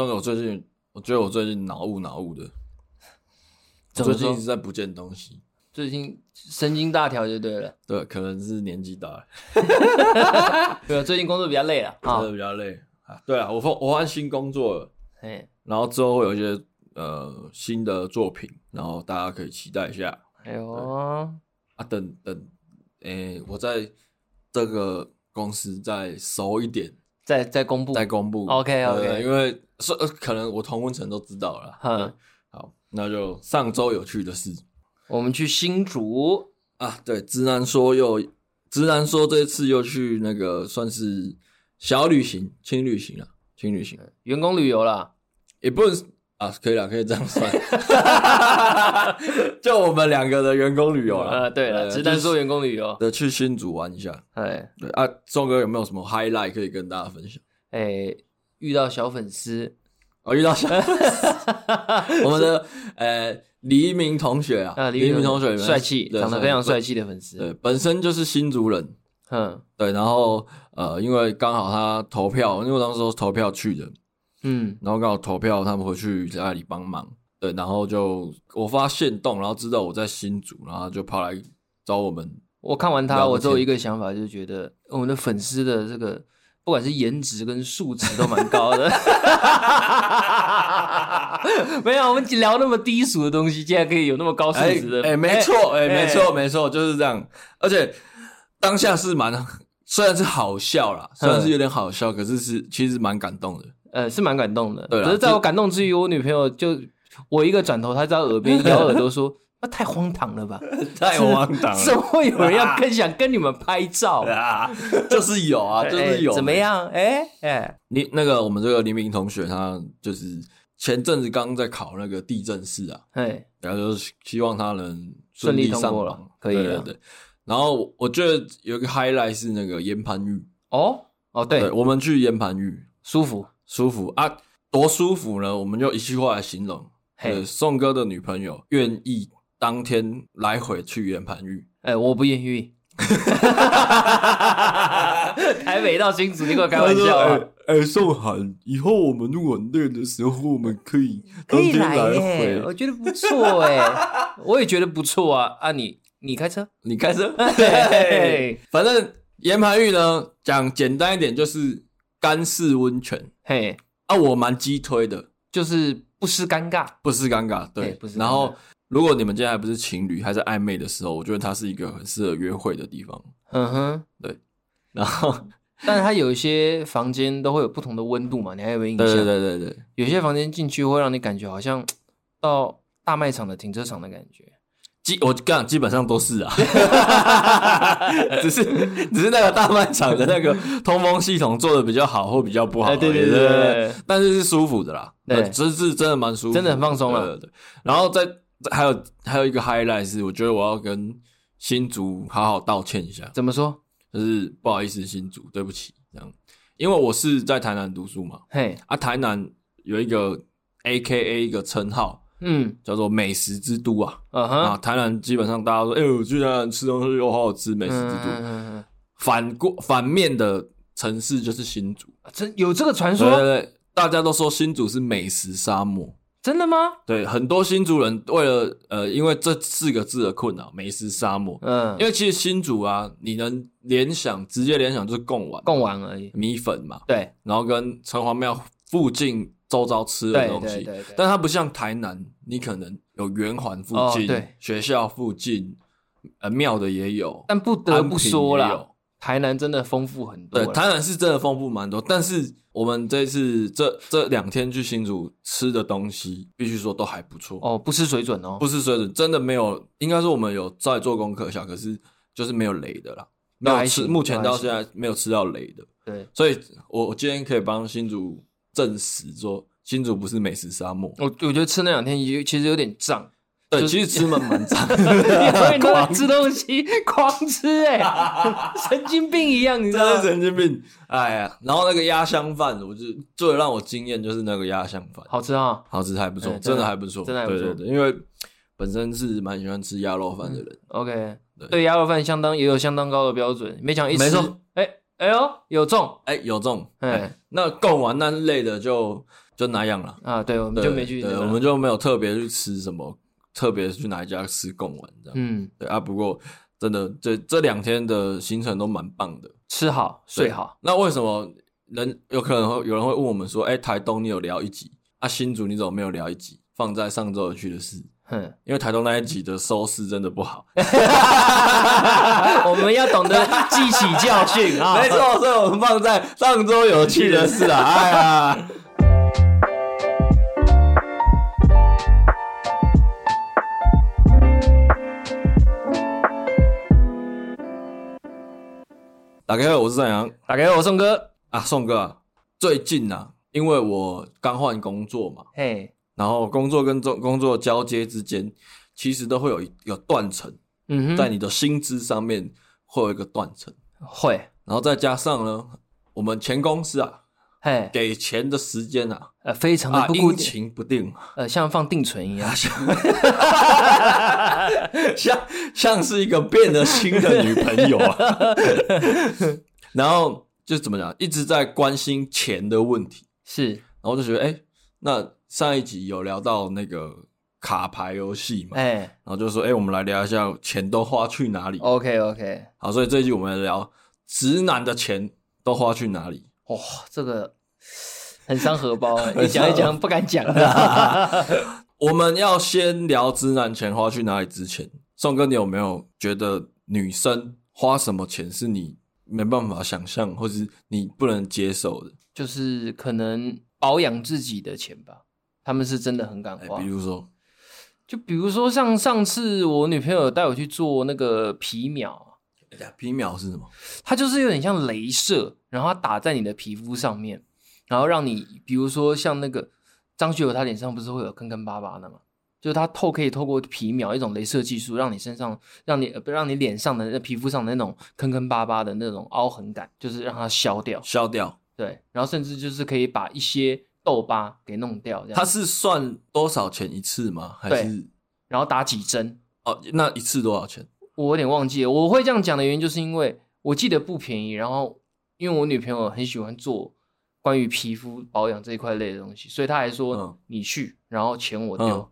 宋哥，我最近我觉得我最近脑雾脑雾的，最近一直在不见东西，最近神经大条就对了。对，可能是年纪大了。对啊，最近工作比较累了，真的比较累啊。对啊，我换我换新工作了，嘿，然后之后会有一些呃新的作品，然后大家可以期待一下。哎呦啊，等等，诶，我在这个公司再熟一点。再再公布，再公布。OK OK，因为是可能我同温层都知道了。嗯，好，那就上周有趣的事，我们去新竹啊。对，直男说又直男说这次又去那个算是小旅行、轻旅行了，轻旅行，员工旅游啦，也不能。啊，可以了，可以这样算，就我们两个的员工旅游了。呃，对了，直男说员工旅游的去新竹玩一下。哎，对啊，宋哥有没有什么 highlight 可以跟大家分享？哎，遇到小粉丝，哦，遇到小粉丝，我们的呃黎明同学啊，黎明同学，帅气，长得非常帅气的粉丝，对，本身就是新竹人，嗯，对，然后呃，因为刚好他投票，因为我当时投票去的。嗯，然后刚好投票，他们回去在那里帮忙，对，然后就我发现动，然后知道我在新组，然后就跑来找我们。我看完他，我只有一个想法，就是觉得我们的粉丝的这个不管是颜值跟素质都蛮高的。没有，我们聊那么低俗的东西，竟然可以有那么高素质的。哎，没错，哎，没错，没错，就是这样。而且当下是蛮，虽然是好笑啦，虽然是有点好笑，可是是其实蛮感动的。呃，是蛮感动的。对，可是在我感动之余，我女朋友就我一个转头，她在耳边咬耳朵说：“ 那太荒唐了吧，太荒唐了，怎么会有人要更想跟你们拍照啊？就是有啊，就是有。怎么样？哎哎，你那个我们这个黎明同学，他就是前阵子刚在考那个地政士啊，哎，然后就希望他能顺利通过了，可以了。对，然后我觉得有一个 highlight 是那个岩盘浴。哦哦，对，我们去岩盘浴，舒服。舒服啊，多舒服呢？我们就一句话来形容：嘿，宋哥的女朋友愿意当天来回去圆盘浴。哎，我不愿意。台北到新竹，你给我开玩笑啊？哎，宋涵，以后我们如果累的时候，我们可以当天来回。我觉得不错哎，我也觉得不错啊。啊，你你开车，你开车。对，反正岩盘浴呢，讲简单一点就是。干式温泉，嘿啊，我蛮激推的，就是不失尴尬，不失尴尬，对，不失尴尬。然后，如果你们今天还不是情侣，还在暧昧的时候，我觉得它是一个很适合约会的地方。嗯哼，对。然后，但是它有一些房间都会有不同的温度嘛，你还有没有印象？对对对对对，有些房间进去会让你感觉好像到大卖场的停车场的感觉。基我刚基本上都是啊，只是只是那个大卖场的那个通风系统做的比较好或比较不好，对对对对，但是是舒服的啦，对，这是真的蛮舒服，真的很放松了。对，然后再还有还有一个 highlight 是，我觉得我要跟新竹好好道歉一下。怎么说？就是不好意思，新竹，对不起，这样，因为我是在台南读书嘛，嘿，啊，台南有一个 AKA 一个称号。嗯，叫做美食之都啊，啊、uh 台南基本上大家说，哎呦，去台南吃东西又好好吃，美食之都。Uh. 反过反面的城市就是新竹，真有这个传说？对对对，大家都说新竹是美食沙漠，真的吗？对，很多新竹人为了呃，因为这四个字的困扰，美食沙漠。嗯，因为其实新竹啊，你能联想，直接联想就是贡丸，贡丸而已，米粉嘛。对，然后跟城隍庙附近。周遭吃的东西，但它不像台南，你可能有圆环附近，学校附近，呃，庙的也有。但不得不说啦，台南真的丰富很多。对，台南是真的丰富蛮多。但是我们这次这这两天去新竹吃的东西，必须说都还不错。哦，不失水准哦，不失水准，真的没有。应该说我们有在做功课下，可是就是没有雷的啦。没有吃，目前到现在没有吃到雷的。对，所以我我今天可以帮新竹。证实说新竹不是美食沙漠，我我觉得吃那两天也其实有点胀，对，其实吃蛮蛮胀，因为都 吃东西狂吃哎，神经病一样，你知道吗？神经病，哎呀，然后那个鸭香饭，我就最让我惊艳就是那个鸭香饭，好吃啊，好吃还不错，真的还不错，真的还不错，对对对，因为本身是蛮喜欢吃鸭肉饭的人，OK，对鸭肉饭相当也有相当高的标准，没讲一吃，哎。哎呦，有中，哎，有中，哎，那贡丸那类的就就那样了啊。对，我们就没去，对，我们就没有特别去吃什么，特别去哪一家吃贡丸这样。嗯，对啊。不过真的，这这两天的行程都蛮棒的，吃好睡好。那为什么人有可能会有人会问我们说，哎，台东你有聊一集啊？新竹你怎么没有聊一集？放在上周有去的事。哼，因为台东那一集的收视真的不好，我们要懂得记起教训啊！没错，所以我们放在上周有趣的事啊！哎呀，大家好，我是张扬，大家好，我宋哥啊，宋哥啊，最近啊，因为我刚换工作嘛，嘿。然后工作跟工工作交接之间，其实都会有一个断层，嗯哼，在你的薪资上面会有一个断层，会。然后再加上呢，我们前公司啊，嘿，给钱的时间啊，呃，非常的不固定，阴晴不定，呃，像放定存一样，像 像是一个变了心的女朋友啊。然后就怎么讲，一直在关心钱的问题，是。然后就觉得，哎，那。上一集有聊到那个卡牌游戏嘛？哎，然后就说，哎，我们来聊一下钱都花去哪里？OK OK，好，所以这一集我们来聊直男的钱都花去哪里？哇，这个很伤荷包，你讲一讲不敢讲的。我们要先聊直男钱花去哪里之前，宋哥，你有没有觉得女生花什么钱是你没办法想象，或是你不能接受的？就是可能保养自己的钱吧。他们是真的很敢花，欸，比如说，就比如说像上次我女朋友带我去做那个皮秒，皮秒是什么？它就是有点像镭射，然后它打在你的皮肤上面，然后让你，比如说像那个张学友，他脸上不是会有坑坑巴巴的吗？就是它透可以透过皮秒一种镭射技术，让你身上，让你不让你脸上的那皮肤上的那种坑坑巴巴的那种凹痕感，就是让它消掉，消掉。对，然后甚至就是可以把一些。痘疤给弄掉，这样。他是算多少钱一次吗？还是然后打几针？哦，那一次多少钱？我有点忘记了。我会这样讲的原因，就是因为我记得不便宜。然后，因为我女朋友很喜欢做关于皮肤保养这一块类的东西，所以她还说你去，然后钱我丢。嗯、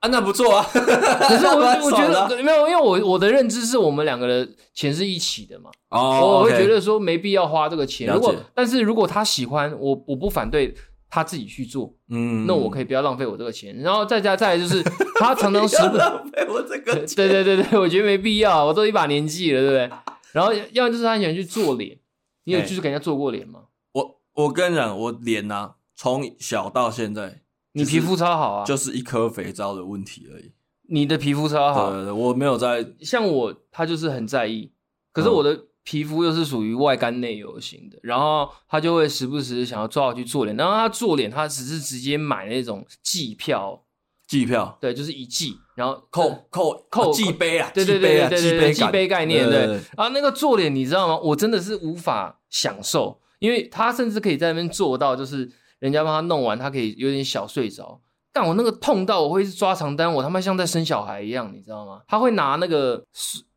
啊，那不错啊。可是我 我觉得没有，因为我我的认知是我们两个的钱是一起的嘛。哦，我会觉得说没必要花这个钱。如果但是如果他喜欢我，我不反对。他自己去做，嗯，那我可以不要浪费我这个钱，然后再加再来就是 他常常时不浪费我这个 钱，对对对对，我觉得没必要，我都一把年纪了，对不对？然后要么就是他喜欢去做脸，你有就是给人家做过脸吗？我我跟你讲，我脸呐、啊，从小到现在，你皮肤超好啊，就是一颗肥皂的问题而已。你的皮肤超好，对对对，我没有在像我，他就是很在意，可是我的。嗯皮肤又是属于外干内油型的，然后他就会时不时想要抓我去做脸，然后他做脸，他只是直接买那种季票，季票，对，就是一季，然后扣扣扣季杯啊，对对对对对对，季杯概念，对，然后那个做脸你知道吗？我真的是无法享受，因为他甚至可以在那边做到，就是人家帮他弄完，他可以有点小睡着。但我那个痛到我会抓床单，我他妈像在生小孩一样，你知道吗？他会拿那个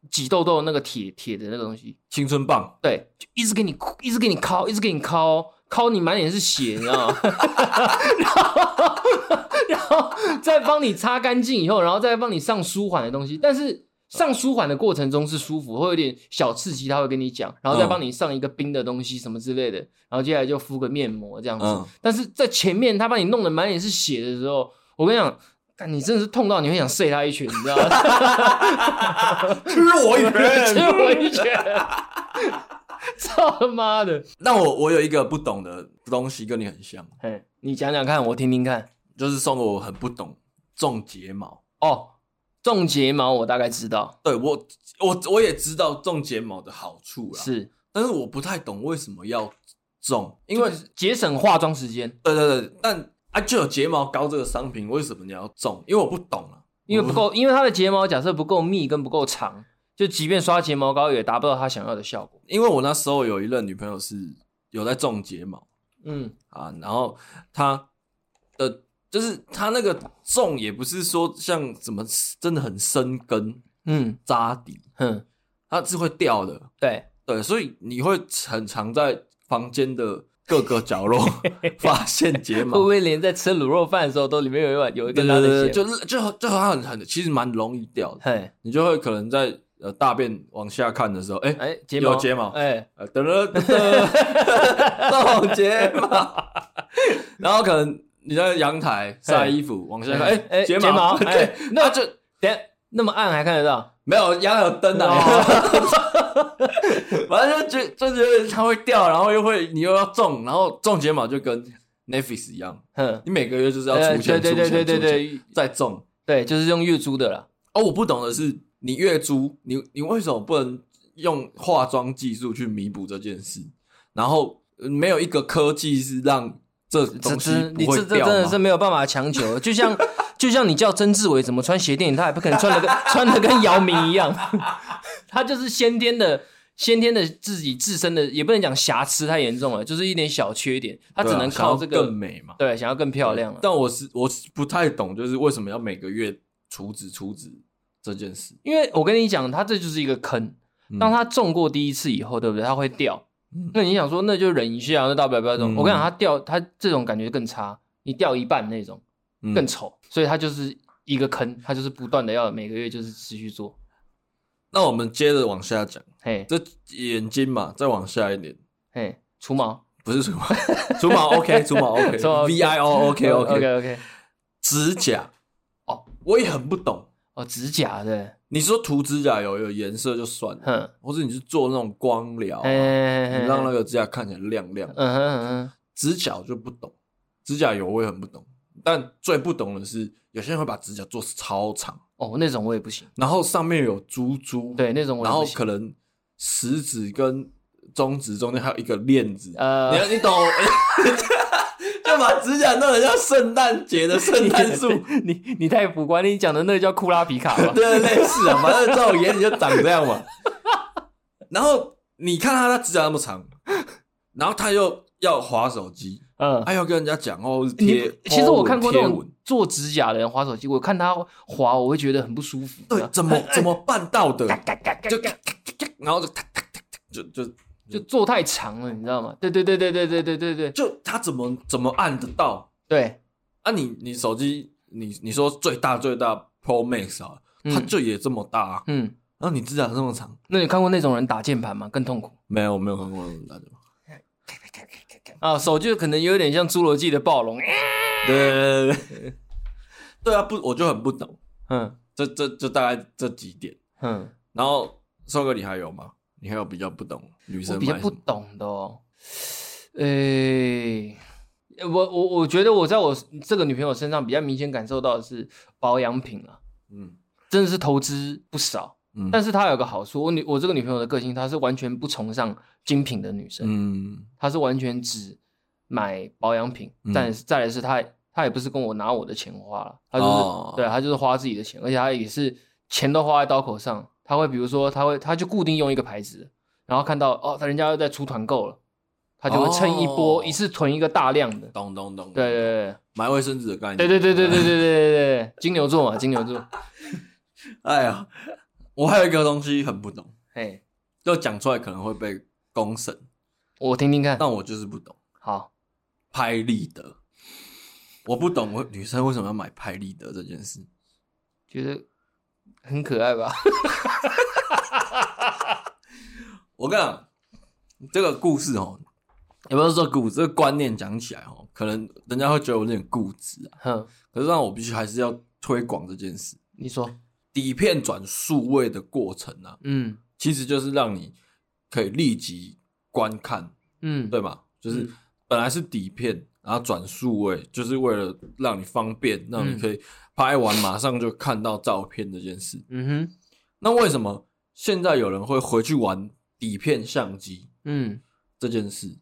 挤痘痘那个铁铁的那个东西，青春棒，对，就一直给你，一直给你敲，一直给你敲，敲你满脸是血，你知道吗？然后，然后再帮你擦干净以后，然后再帮你上舒缓的东西，但是。上舒缓的过程中是舒服，会有点小刺激，他会跟你讲，然后再帮你上一个冰的东西什么之类的，然后接下来就敷个面膜这样子。嗯、但是在前面他把你弄得满脸是血的时候，我跟你讲，但你真的是痛到你会想射他一拳，你知道吗？吃我一拳，吃我一拳！操他妈的！那我我有一个不懂的东西跟你很像，嘿，你讲讲看，我听听看。就是说我很不懂种睫毛哦。种睫毛我大概知道，对我我我也知道种睫毛的好处啦，是，但是我不太懂为什么要种，因为节省化妆时间。对对对，但啊就有睫毛膏这个商品，为什么你要种？因为我不懂啊，因为不够，因为它的睫毛假设不够密跟不够长，就即便刷睫毛膏也达不到他想要的效果。因为我那时候有一任女朋友是有在种睫毛，嗯啊，然后她的。就是它那个重也不是说像怎么真的很生根，嗯，扎底，哼、嗯，它是会掉的，对。对，所以你会很常在房间的各个角落 发现睫毛，会不会连在吃卤肉饭的时候都里面有一碗有一根他的睫毛？就就就好像很很，其实蛮容易掉的。嘿，你就会可能在呃大便往下看的时候，哎哎，有睫毛，哎，噔噔噔噔，这种 睫毛，然后可能你在阳台晒衣服往下看，哎哎，睫毛，哎，那就等那么暗还看得到？没有，阳台有灯的。反正就觉就觉得它会掉，然后又会你又要种，然后种睫毛就跟 Netflix 一样，哼，你每个月就是要出钱，对对对对对，再种，对，就是用月租的啦。哦，我不懂的是，你月租，你你为什么不能用化妆技术去弥补这件事？然后没有一个科技是让这东西不会掉吗？你这这真的是没有办法强求，就像。就像你叫曾志伟怎么穿鞋垫，他也不可能穿的跟穿的跟姚明一样，他就是先天的先天的自己自身的，也不能讲瑕疵太严重了，就是一点小缺点，他只能靠这个、啊、更美嘛，对，想要更漂亮了。但我是我是不太懂，就是为什么要每个月除脂除脂这件事？因为我跟你讲，他这就是一个坑，当他中过第一次以后，对不对？他会掉。嗯、那你想说，那就忍一下，那大不了不要动。嗯、我跟你讲，他掉，他这种感觉更差，你掉一半那种。更丑，所以它就是一个坑，它就是不断的要每个月就是持续做。那我们接着往下讲，嘿，这眼睛嘛，再往下一点，嘿，除毛不是除毛，除毛 OK，除毛 OK，V I O OK OK OK OK，指甲哦，我也很不懂哦，指甲的，你说涂指甲油有颜色就算了，或者你是做那种光疗，你让那个指甲看起来亮亮，嗯哼嗯哼，指甲就不懂，指甲油我也很不懂。但最不懂的是，有些人会把指甲做超长哦，那种我也不行。然后上面有珠珠，对，那种我也不行。然后可能食指跟中指中间还有一个链子，呃，你你懂？就把指甲弄得像圣诞节的圣 诞树。你你太浮夸，你讲的那个叫库拉皮卡吧？对，类似啊，反正在我眼里就长这样嘛。然后你看他的指甲那么长，然后他又要划手机。嗯，还要跟人家讲哦，贴。其实我看过那种做指甲的人划手机，我看他划，我会觉得很不舒服。对，怎么 怎么办到的？就然后就就就就做太长了，你知道吗？对对对对对对对对。对，就他怎么怎么按得到？对。啊，你你手机你你说最大最大 Pro Max 啊，它就也这么大，嗯，然后你指甲这么长，那你看过那种人打键盘吗？更痛苦。没有，我没有看过那种打键盘。啊，手就可能有点像侏罗纪的暴龙，对对对对，对。啊，不，我就很不懂，嗯，这这这大概这几点，嗯，然后瘦哥你还有吗？你还有比较不懂女生比较不懂的哦，诶、欸，我我我觉得我在我这个女朋友身上比较明显感受到的是保养品啊，嗯，真的是投资不少。嗯，但是她有个好处，我女我这个女朋友的个性，她是完全不崇尚精品的女生，嗯，她是完全只买保养品，嗯、但是再来是她她也不是跟我拿我的钱花了，她就是、哦、对她就是花自己的钱，而且她也是钱都花在刀口上，她会比如说他会他就固定用一个牌子，然后看到哦，他人家又在出团购了，他就会趁一波、哦、一次囤一个大量的，咚咚咚，对对对，买卫生纸的概念，对对对对对对对对对，金牛座嘛，金牛座，哎呀。我还有一个东西很不懂，嘿，就讲出来可能会被公审，我听听看。但我就是不懂。好，拍立得，我不懂，我女生为什么要买拍立得这件事？觉得很可爱吧？我跟你讲，这个故事哦，也不是说故事，这个观念讲起来哦，可能人家会觉得我有点固执啊。哼，可是让我必须还是要推广这件事。你说。底片转数位的过程啊，嗯，其实就是让你可以立即观看，嗯，对吗？就是本来是底片，然后转数位，就是为了让你方便，让你可以拍完马上就看到照片这件事。嗯哼，那为什么现在有人会回去玩底片相机？嗯，这件事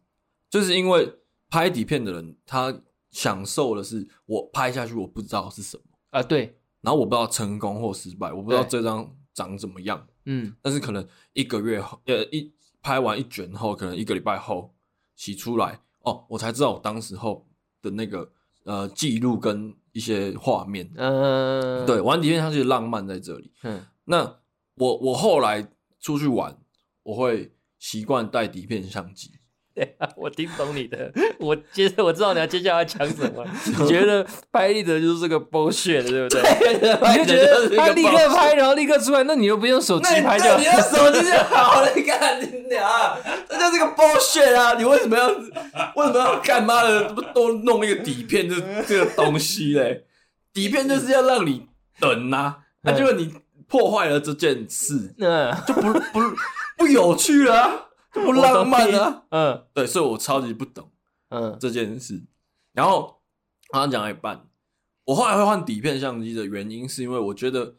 就是因为拍底片的人他享受的是我拍下去我不知道是什么啊，对。然后我不知道成功或失败，我不知道这张长怎么样。嗯，但是可能一个月后，呃，一拍完一卷后，可能一个礼拜后洗出来，哦，我才知道我当时候的那个呃记录跟一些画面。嗯，对，玩底片相机的浪漫在这里。嗯，那我我后来出去玩，我会习惯带底片相机。对啊，我听懂你的。我接着我知道你要接下来讲什么。你觉得拍立得就是个 bullshit 对不对？你就觉得他立刻拍，然后立刻出来，那你又不用手机拍就好？你用手机就好了。你看你俩，这就是个 bullshit 啊！你为什么要为什么要干嘛的？不都弄一个底片这这个东西嘞？底片就是要让你等呐，那结果你破坏了这件事，嗯，就不不不有趣了啊。不浪漫啊，嗯，对，所以我超级不懂，嗯，这件事。然后刚刚讲了一半，我后来会换底片相机的原因，是因为我觉得，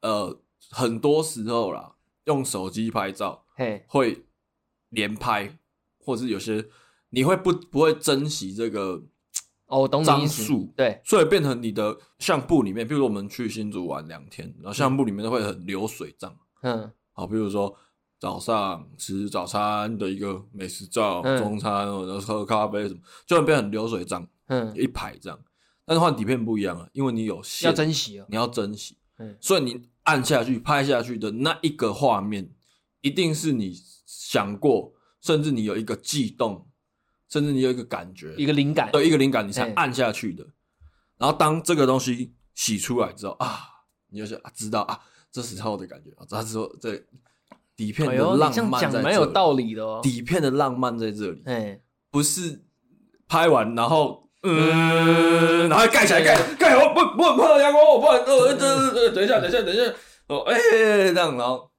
呃，很多时候啦，用手机拍照，嘿，会连拍，或者是有些你会不不会珍惜这个哦，懂张数，对，所以变成你的相簿里面，比如我们去新竹玩两天，然后相簿里面都会很流水账，嗯，好，比如说。早上吃早餐的一个美食照，嗯、中餐或者喝咖啡什么，就会变成流水账，嗯，一排这样。但是换底片不一样啊，因为你有要珍惜哦，你要珍惜，嗯，所以你按下去拍下去的那一个画面，一定是你想过，甚至你有一个悸动，甚至你有一个感觉，一个灵感，对，一个灵感你才按下去的。嗯、然后当这个东西洗出来之后啊，你就想啊，知道啊，这时候的感觉啊，他说这。底片的浪漫在这里，蛮有道理的哦。底片的浪漫在这里，哎，不是拍完然后嗯，然后盖起来盖盖好，不不很怕阳光，我不呃等等一下等一下等一下。哦，哎这样，然后。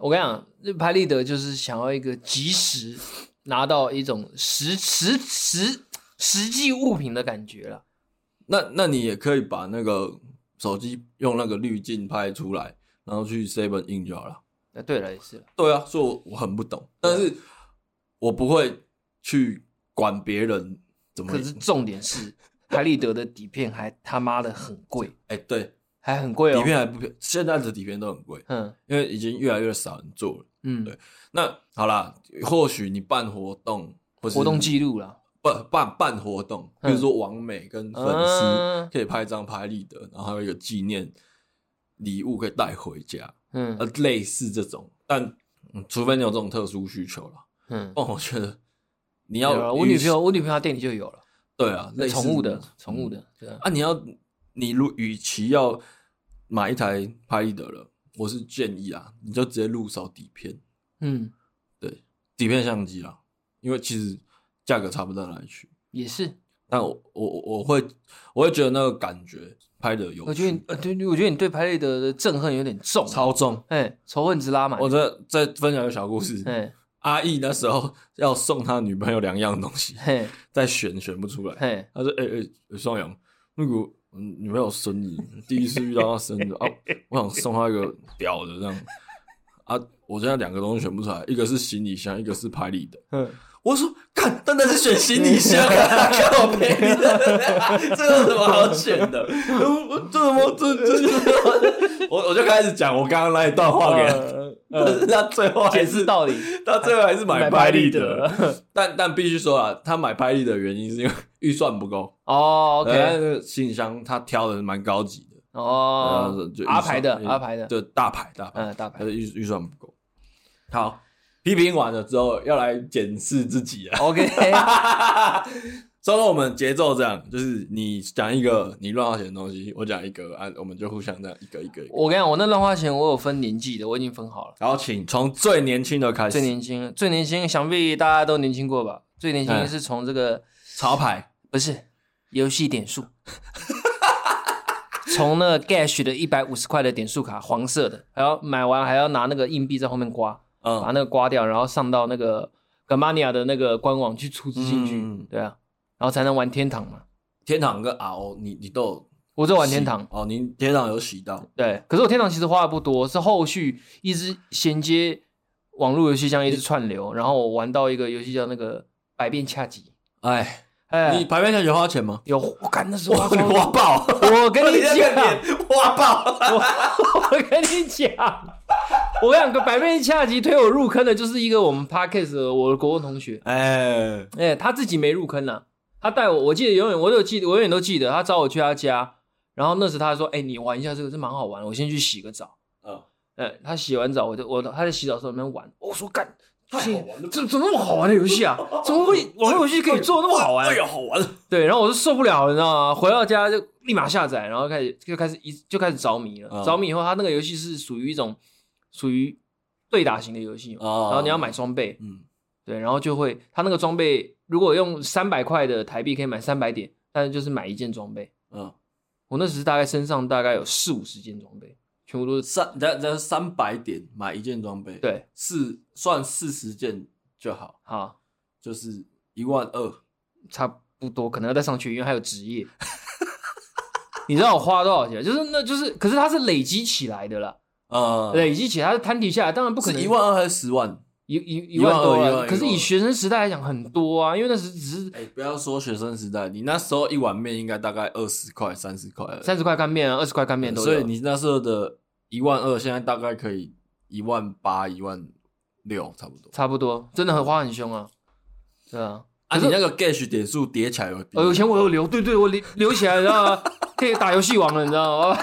我跟你讲，这拍立得就是想要一个及时拿到一种实实实实际物品的感觉了。那那你也可以把那个手机用那个滤镜拍出来，然后去 seven 印就好了。对了，也是。对啊，所以我我很不懂，但是我不会去管别人怎么。可是重点是，拍立得的底片还他妈的很贵。哎、欸，对，还很贵哦。底片还不便宜，现在的底片都很贵。嗯，因为已经越来越少人做了。嗯，对。那好啦，或许你办活动，或活动记录啦，不办办活动，比如说王美跟粉丝可以拍张拍立得，然后还有一个纪念礼物可以带回家。嗯，呃，类似这种，但、嗯、除非你有这种特殊需求了，嗯，哦，我觉得 你要我女朋友，我女朋友她店里就有了，对啊，宠物的，宠物的，对啊，啊，你要你如与其要买一台拍立得了，我是建议啊，你就直接入手底片，嗯，对，底片相机啊，因为其实价格差不到哪里去，也是，但我我我会我会觉得那个感觉。拍的有，我觉得呃，对，我觉得你对拍立得的憎恨有点重，超重，哎，仇恨值拉满。我再再分享一个小故事，哎，阿义那时候要送他女朋友两样东西，嘿，在选选不出来，嘿，他说，哎哎，双阳，那个女朋友生日，第一次遇到她生日啊，我想送她一个屌的这样，啊，我现在两个东西选不出来，一个是行李箱，一个是拍立得，嗯。我说，干，真的是选行李箱啊！看我便宜的，这有什么好选的？我这怎么这这？我我就开始讲我刚刚那一段话给他，但是他最后还是道理，他最后还是买拍立得。但但必须说啊，他买拍立得的原因是因为预算不够哦。OK，行李箱他挑的蛮高级的哦，阿牌的阿牌的，就大牌大牌，嗯，大牌，预预算不够。好。批评完了之后，要来检视自己啊。OK，所以我们节奏这样，就是你讲一个你乱花钱的东西，我讲一个，啊，我们就互相这样一个一个，一个。我跟你讲，我那乱花钱我有分年纪的，我已经分好了。然后请从最年轻的开始。最年轻，最年轻，想必大家都年轻过吧？最年轻的是从这个潮牌，不是游戏点数，从那个 Gash 的一百五十块的点数卡，黄色的，还要买完还要拿那个硬币在后面刮。嗯，把那个刮掉，然后上到那个 Gamania 的那个官网去出资进去，嗯、对啊，然后才能玩天堂嘛。天堂跟 RO，你你都有，我在玩天堂哦，你天堂有洗到，对。可是我天堂其实花的不多，是后续一直衔接网络游戏，这样一直串流，然后我玩到一个游戏叫那个百变恰吉，哎。哎，你排片下有花钱吗？有，我干那时候花爆！我跟你讲，花爆！我跟你讲，我两个百变恰吉推我入坑的，就是一个我们 Podcast 的我的国文同学。哎哎，他自己没入坑呢，他带我，我记得永远我都记得，我永远都记得，他找我去他家，然后那时他说：“哎，你玩一下这个，这蛮好玩，我先去洗个澡。”嗯，哎，他洗完澡，我就我他在洗澡的时候在那边玩，我说干。太好玩了，怎怎么那么好玩的游戏啊？怎么会网络游戏可以做那么好玩？哎呀，好玩！对，然后我就受不了了，你知道吗？回到家就立马下载，然后开始就开始一就开始着迷了。着迷以后，他那个游戏是属于一种属于对打型的游戏，然后你要买装备，嗯，对，然后就会它那个装备如果用三百块的台币可以买三百点，但是就是买一件装备，嗯，我那时大概身上大概有四五十件装备。全部都是三，这这三百点买一件装备，对，四算四十件就好，好，就是一万二，差不多，可能要再上去，因为还有职业。你知道我花多少钱？就是那就是，可是它是累积起来的啦，呃，对，以及其他的摊提下来，当然不可能一万二还是十万。一一一万多，可是以学生时代来讲很多啊，因为那时只是哎，不要说学生时代，你那时候一碗面应该大概二十块、三十块，三十块干面啊，二十块干面都有。所以你那时候的一万二，现在大概可以一万八、一万六，差不多。差不多，真的很花很凶啊。对啊，啊，你那个 Gash 点数叠起来有，有钱我有留，对对，我留留起来，你知道吗？可以打游戏王了，你知道吗？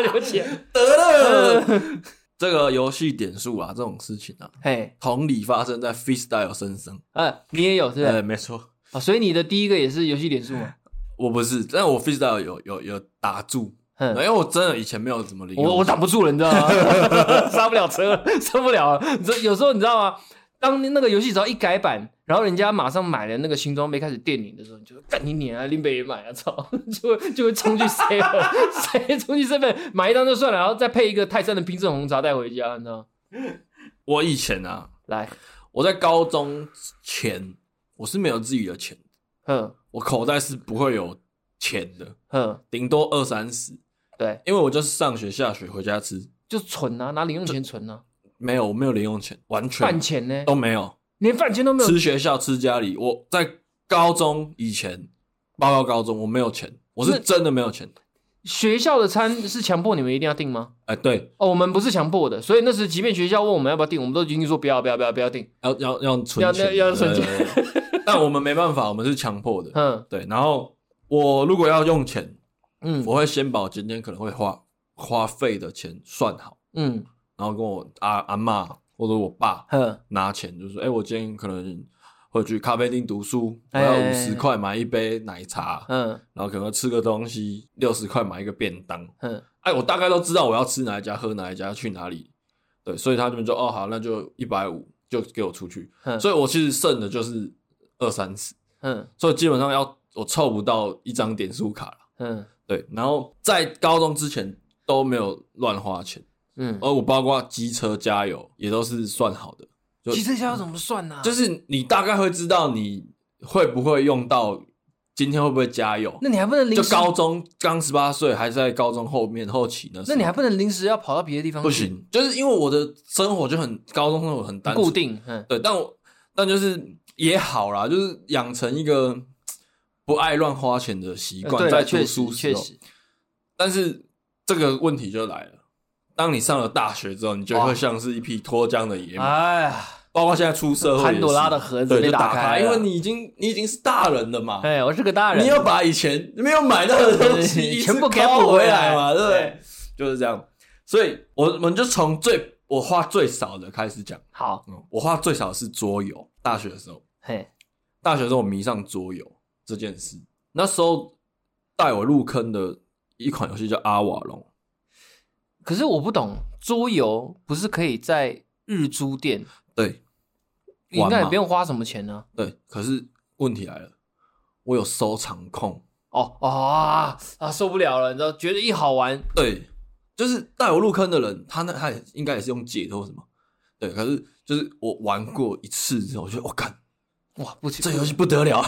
留起来得了。这个游戏点数啊，这种事情啊，嘿，同理发生在 Freestyle 身上。嗯，你也有是吧？对，没错。啊，所以你的第一个也是游戏点数吗？我不是，但我 Freestyle 有有有打住，因为我真的以前没有怎么理。我我挡不住了，你知道吗？刹不了车，受不了了。这有时候你知道吗？当那个游戏只要一改版，然后人家马上买了那个新装备开始电你的时候，你就干你娘啊！林北也买啊，操！就会就会冲去 seven，谁冲去 seven 买一张就算了，然后再配一个泰山的冰镇红茶带回家，你知道吗？我以前啊，来，我在高中前我是没有自己的钱，哼，我口袋是不会有钱的，哼，顶多二三十，对，因为我就是上学下学回家吃，就存啊，拿零用钱存啊。没有，我没有零用钱，完全饭钱呢都没有，连饭钱都没有。吃学校，吃家里。我在高中以前，报告高中，我没有钱，我是真的没有钱。学校的餐是强迫你们一定要订吗？哎，对，哦，我们不是强迫的，所以那时即便学校问我们要不要订，我们都已经说不要，不要，不要，不要订，要要要存钱，要要存钱。但我们没办法，我们是强迫的。嗯，对。然后我如果要用钱，嗯，我会先把我今天可能会花花费的钱算好，嗯，然后跟我阿阿妈。或者我爸拿钱，就是说，哎、欸，我今天可能会去咖啡厅读书，我要五十块买一杯奶茶，嗯，然后可能吃个东西，六十块买一个便当，嗯，哎，我大概都知道我要吃哪一家，喝哪一家，去哪里，对，所以他们就哦好，那就一百五就给我出去，嗯，所以我其实剩的就是二三十，嗯，所以基本上要我凑不到一张点数卡了，嗯，对，然后在高中之前都没有乱花钱。嗯，而我包括机车加油也都是算好的。机车加油怎么算呢？就是你大概会知道你会不会用到，今天会不会加油？那你还不能临时？就高中刚十八岁，还在高中后面后期呢？那你还不能临时要跑到别的地方？不行，就是因为我的生活就很高中生活很单纯固定。嗯，对，但我但就是也好啦，就是养成一个 不爱乱花钱的习惯，在读书时候。但是这个问题就来了。当你上了大学之后，你就会像是一匹脱缰的野马。哎呀，包括现在出社会，潘朵拉的盒子被打开，因为你已经你已经是大人了嘛。对，我是个大人，你要把以前没有买到的东西 全部给补回来嘛，对不对？就是这样。所以，我们就从最我花最少的开始讲。好，我花最少是桌游。大学的时候，嘿，大学的时候我迷上桌游这件事。那时候带我入坑的一款游戏叫阿瓦隆。可是我不懂，桌游不是可以在日租店？对，应该也不用花什么钱呢、啊。对，可是问题来了，我有收藏控。哦哦啊啊，受不了了，你知道，觉得一好玩。对，就是带我入坑的人，他那他也应该也是用借的或什么。对，可是就是我玩过一次之后，我觉得我干。哇，不行，这游戏不得了！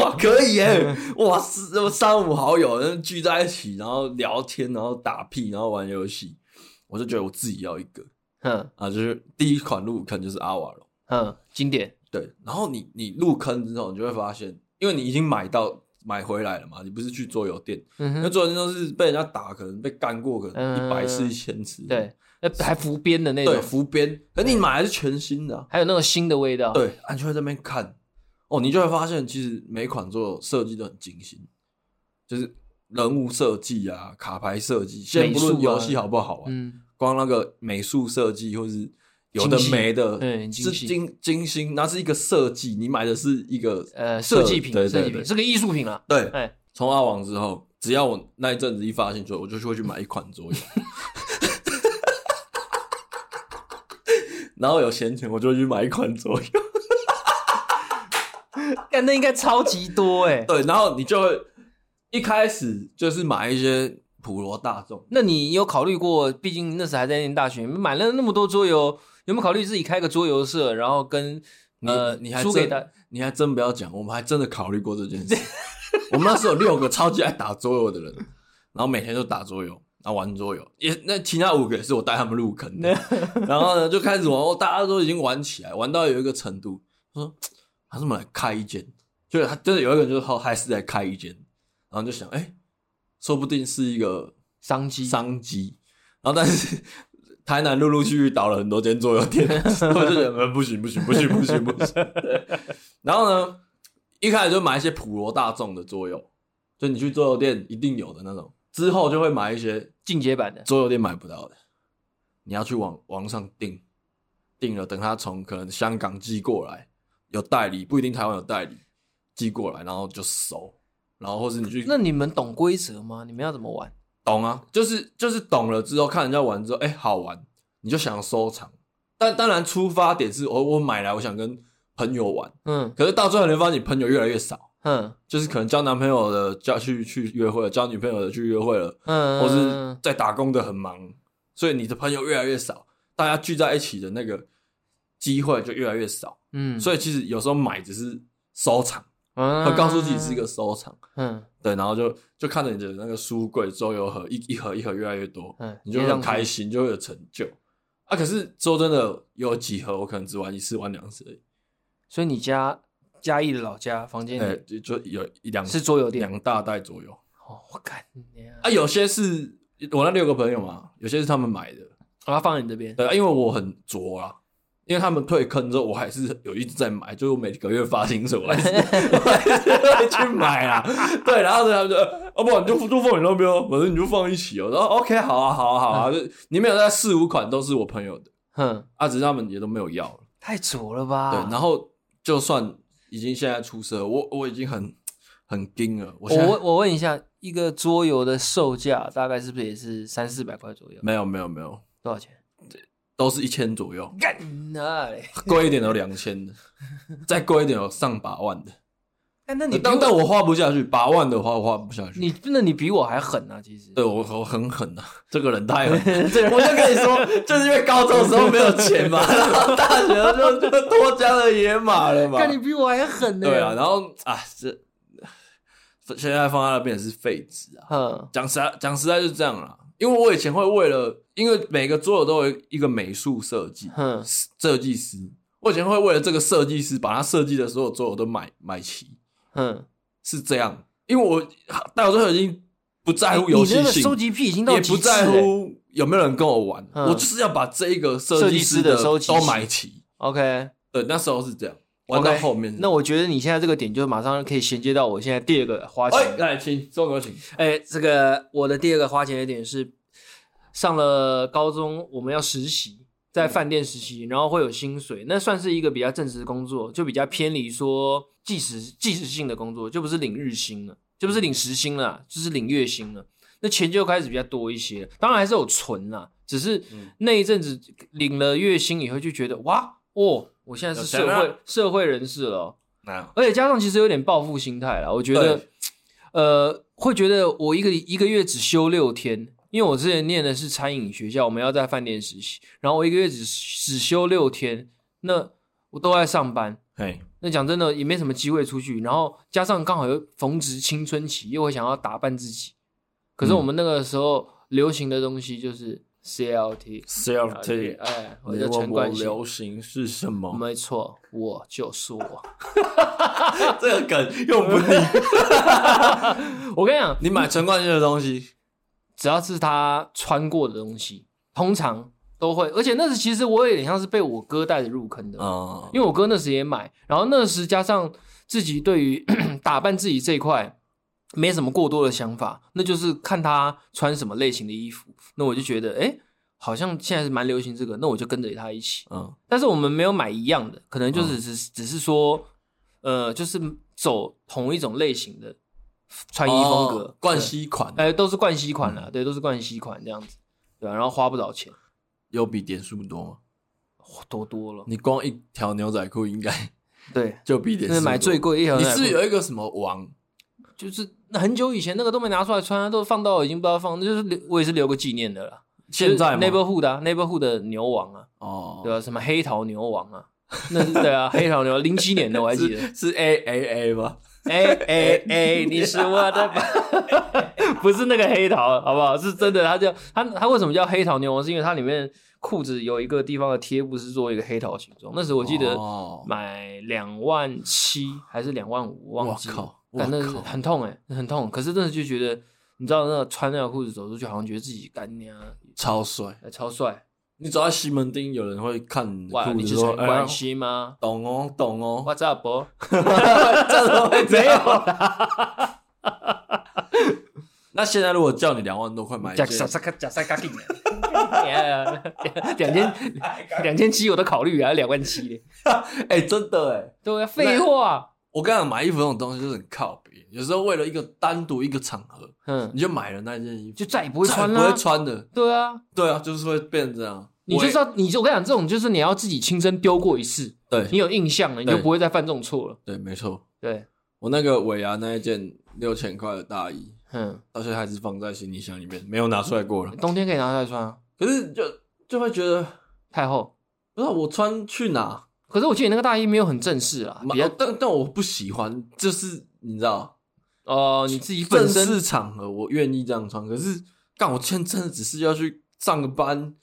哇，可以耶！哇，三三五好友聚在一起，然后聊天，然后打屁，然后玩游戏，我就觉得我自己要一个。嗯啊，就是第一款入坑就是阿瓦隆，嗯，经典。对，然后你你入坑之后，你就会发现，因为你已经买到买回来了嘛，你不是去桌游店，那桌游店都是被人家打，可能被干过，可能一百次、一千次，对。还浮边的那种，对，浮边。可你买的是全新的，还有那个新的味道。对，你就会在那边看，哦，你就会发现，其实每款桌游设计都很精心，就是人物设计啊，卡牌设计，先不论游戏好不好玩，嗯，光那个美术设计或是有的没的，对，是精精心，那是一个设计，你买的是一个呃设计品，设计品是个艺术品啊。对，从阿王之后，只要我那一阵子一发现，就我就会去买一款桌游，然后有闲钱，我就去买一款桌游。干，那应该超级多哎。对，然后你就会一开始就是买一些普罗大众。那你有考虑过？毕竟那时还在念大学，买了那么多桌游。有没有考虑自己开个桌游社，然后跟呃，你还真你还真不要讲，我们还真的考虑过这件事。我们那时候有六个超级爱打桌游的人，然后每天都打桌游，然后玩桌游。也那其他五个也是我带他们入坑的。然后呢，就开始玩，大家都已经玩起来，玩到有一个程度，他说还是我们来开一间，就是他真的有一个人就是好还是来开一间，然后就想，哎、欸，说不定是一个商机，商机。然后但是。台南陆陆续续倒了很多间桌游店，我就觉得不行不行不行不行不行。然后呢，一开始就买一些普罗大众的桌游，就你去桌游店一定有的那种。之后就会买一些进阶版的，桌游店买不到的，你要去网网上订，订了等他从可能香港寄过来，有代理不一定台湾有代理寄过来，然后就收，然后或是你去。那你们懂规则吗？你们要怎么玩？懂啊，就是就是懂了之后，看人家玩之后，哎、欸，好玩，你就想要收藏。但当然出发点是我我买来，我想跟朋友玩，嗯。可是到最后你会发现，你朋友越来越少，嗯。就是可能交男朋友的交去去约会了，交女朋友的去约会了，嗯。或是在打工的很忙，所以你的朋友越来越少，大家聚在一起的那个机会就越来越少，嗯。所以其实有时候买只是收藏。嗯，会告诉自己是一个收藏，嗯，对，然后就就看着你的那个书柜周游盒一一盒一盒越来越多，嗯，你就会很开心，就会有成就。啊，可是说真的，有几盒我可能只玩一次，玩两次而已。所以你家嘉义的老家房间里就就有一两是桌游店，两大袋左右。哦，我靠，啊，有些是我那六个朋友嘛，有些是他们买的，把它放在你这边。对，因为我很拙啊。因为他们退坑之后，我还是有一直在买，就是我每个月发薪水，我还是会去买啊。对，然后呢，他们就，哦不，你就就放你那边哦，反正你就放一起哦。然后 OK，好啊，好啊，好啊，就里面有那四五款都是我朋友的，哼，啊，只是他们也都没有要了，太拙了吧？对，然后就算已经现在出色，我我已经很很惊了。我我我问一下，一个桌游的售价大概是不是也是三四百块左右？没有没有没有，多少钱？都是一千左右，贵一点有两千的，再贵一点有上百万的。哎，那你当但我花不下去，八万的话我花不下去。你那你比我还狠啊！其实，对我我很狠啊，这个人太狠。我就跟你说，就是因为高中的时候没有钱嘛，然后大学的时候就脱缰的野马了嘛。看你比我还狠呢。对啊，然后啊，这现在放在那边也是废纸啊。讲实在，讲实在就是这样了。因为我以前会为了，因为每个桌游都有一个美术设计，设计师，我以前会为了这个设计师，把他设计的所有桌游都买买齐，嗯，是这样，因为我到最后已经不在乎游戏性，收集癖已经到也不在乎有没有人跟我玩，我就是要把这一个设计师的都买齐。OK，对，那时候是这样，玩到后面，那我觉得你现在这个点就马上可以衔接到我现在第二个花钱，来，请周哥请，哎，这个我的第二个花钱的点是。上了高中，我们要实习，在饭店实习，然后会有薪水，那算是一个比较正式的工作，就比较偏离说计时计时性的工作，就不是领日薪了，就不是领时薪了，就是领月薪了。那钱就开始比较多一些，当然还是有存啦，只是那一阵子领了月薪以后，就觉得哇哦，我现在是社会社会人士了，而且加上其实有点报复心态了，我觉得呃，会觉得我一个一个月只休六天。因为我之前念的是餐饮学校，我们要在饭店实习，然后我一个月只只休六天，那我都在上班，嘿，那讲真的也没什么机会出去，然后加上刚好又逢值青春期，又会想要打扮自己，可是我们那个时候流行的东西就是 CLT，CLT，哎，我的陈冠希，流行是什么？没错，我就是我，这个梗用不腻。我跟你讲，你买陈冠希的东西。只要是他穿过的东西，通常都会，而且那时其实我有点像是被我哥带着入坑的，哦，因为我哥那时也买，然后那时加上自己对于 打扮自己这一块没什么过多的想法，那就是看他穿什么类型的衣服，那我就觉得，哎，好像现在是蛮流行这个，那我就跟着他一起。嗯，但是我们没有买一样的，可能就是只、嗯、只是说，呃，就是走同一种类型的穿衣风格，冠希款，哎，都是冠希款啦，嗯、对，都是冠希款这样子，对吧、啊？然后花不少钱，有比点数多吗？多多了。你光一条牛仔裤应该对，就比点买最贵一条，你是有一个什么王？就是那很久以前那个都没拿出来穿，都放到已经不知道放，那就是留我也是留个纪念的了。现在 neighborhood 的、啊、neighborhood 的牛王啊，哦，对吧、啊？什么黑桃牛王啊？那是对啊，黑桃牛，零七年的我还记得 是，是 A A A 吗？A A A，你是我的，不是那个黑桃，好不好？是真的，他叫他他为什么叫黑桃牛王？是因为它里面裤子有一个地方的贴布是做一个黑桃形状。那时候我记得买两万七还是两万五，忘记了。反正很痛哎、欸，很痛。可是真的就觉得，你知道，那个穿那条裤子走出去，好像觉得自己干娘超帅，超帅。你走在西门町，有人会看你的裤子说：“关心吗？”懂哦，懂哦。What's up，不？这怎么 会没有啦？那现在如果叫你两万多块买一件，假假假赛卡定两千两千七我都考虑啊，两万七嘞。哎，真的哎，对啊，废话。我刚刚买衣服这种东西就是很靠别，有时候为了一个单独一个场合，嗯，你就买了那件衣服，就再也不会穿了，不会穿的。对啊，对啊，就是会变成这样。你就是要，你就我跟你讲，这种就是你要自己亲身丢过一次，对，你有印象了，你就不会再犯这种错了。对，没错。对，我那个尾牙那一件六千块的大衣，嗯，到现在还是放在行李箱里面，没有拿出来过了。冬天可以拿出来穿啊，可是就就会觉得太厚，不知道我穿去哪。可是我记得那个大衣没有很正式啊，比较，但但我不喜欢，就是你知道，哦，你自己本身正式场合我愿意这样穿，可是干我今天真的只是要去上个班，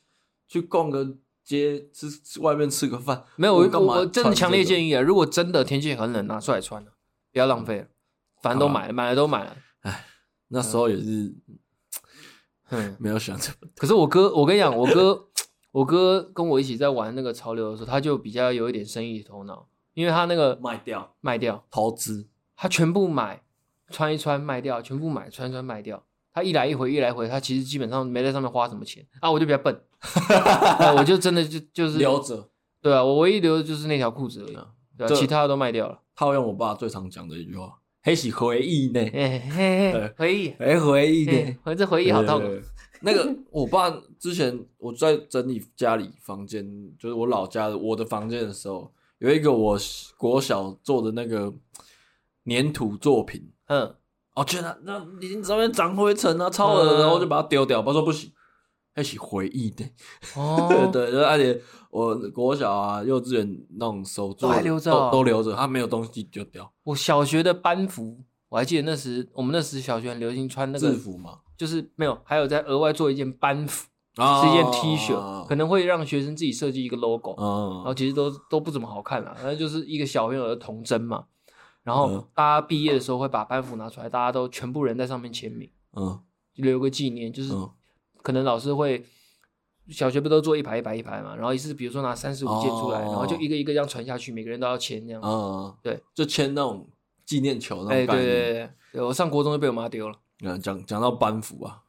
去逛个街，吃外面吃个饭，没有，我？我真的强烈建议啊，如果真的天气很冷，拿出来穿，不要浪费了，反正都买了，买了都买了。哎，那时候也是，嗯，没有想这么。可是我哥，我跟你讲，我哥。我哥跟我一起在玩那个潮流的时候，他就比较有一点生意头脑，因为他那个卖掉卖掉投资，他全部买穿一穿卖掉，全部买穿一穿卖掉，他一来一回一来回，他其实基本上没在上面花什么钱啊，我就比较笨，我就真的就就是留着，对啊，我唯一留的就是那条裤子而已，对啊，其他的都卖掉了。套用我爸最常讲的一句话：“黑喜回忆呢，回忆，哎，回忆呢，反正回忆好痛。”那个，我爸之前我在整理家里房间，就是我老家的我的房间的时候，有一个我国小做的那个粘土作品，嗯，哦觉得那已经上面长灰尘啊，超恶，然后就把它丢掉。爸说不行，还是回忆的。哦，对，而且我国小啊、幼稚园那种手作都还留着，都都留着，它没有东西丢掉。我小学的班服，我还记得那时我们那时小学很流行穿那个制服嘛。就是没有，还有在额外做一件班服，哦、是一件 T 恤，哦、可能会让学生自己设计一个 logo，、哦、然后其实都都不怎么好看啦，反正就是一个小朋友的童真嘛。然后大家毕业的时候会把班服拿出来，大家都全部人在上面签名，嗯，留个纪念。就是可能老师会小学不都做一排一排一排嘛，然后一次比如说拿三十五件出来，哦、然后就一个一个这样传下去，每个人都要签这样子，嗯、对，就签那种纪念球那种。哎，对对对，对，我上国中就被我妈丢了。嗯讲讲到班服啊，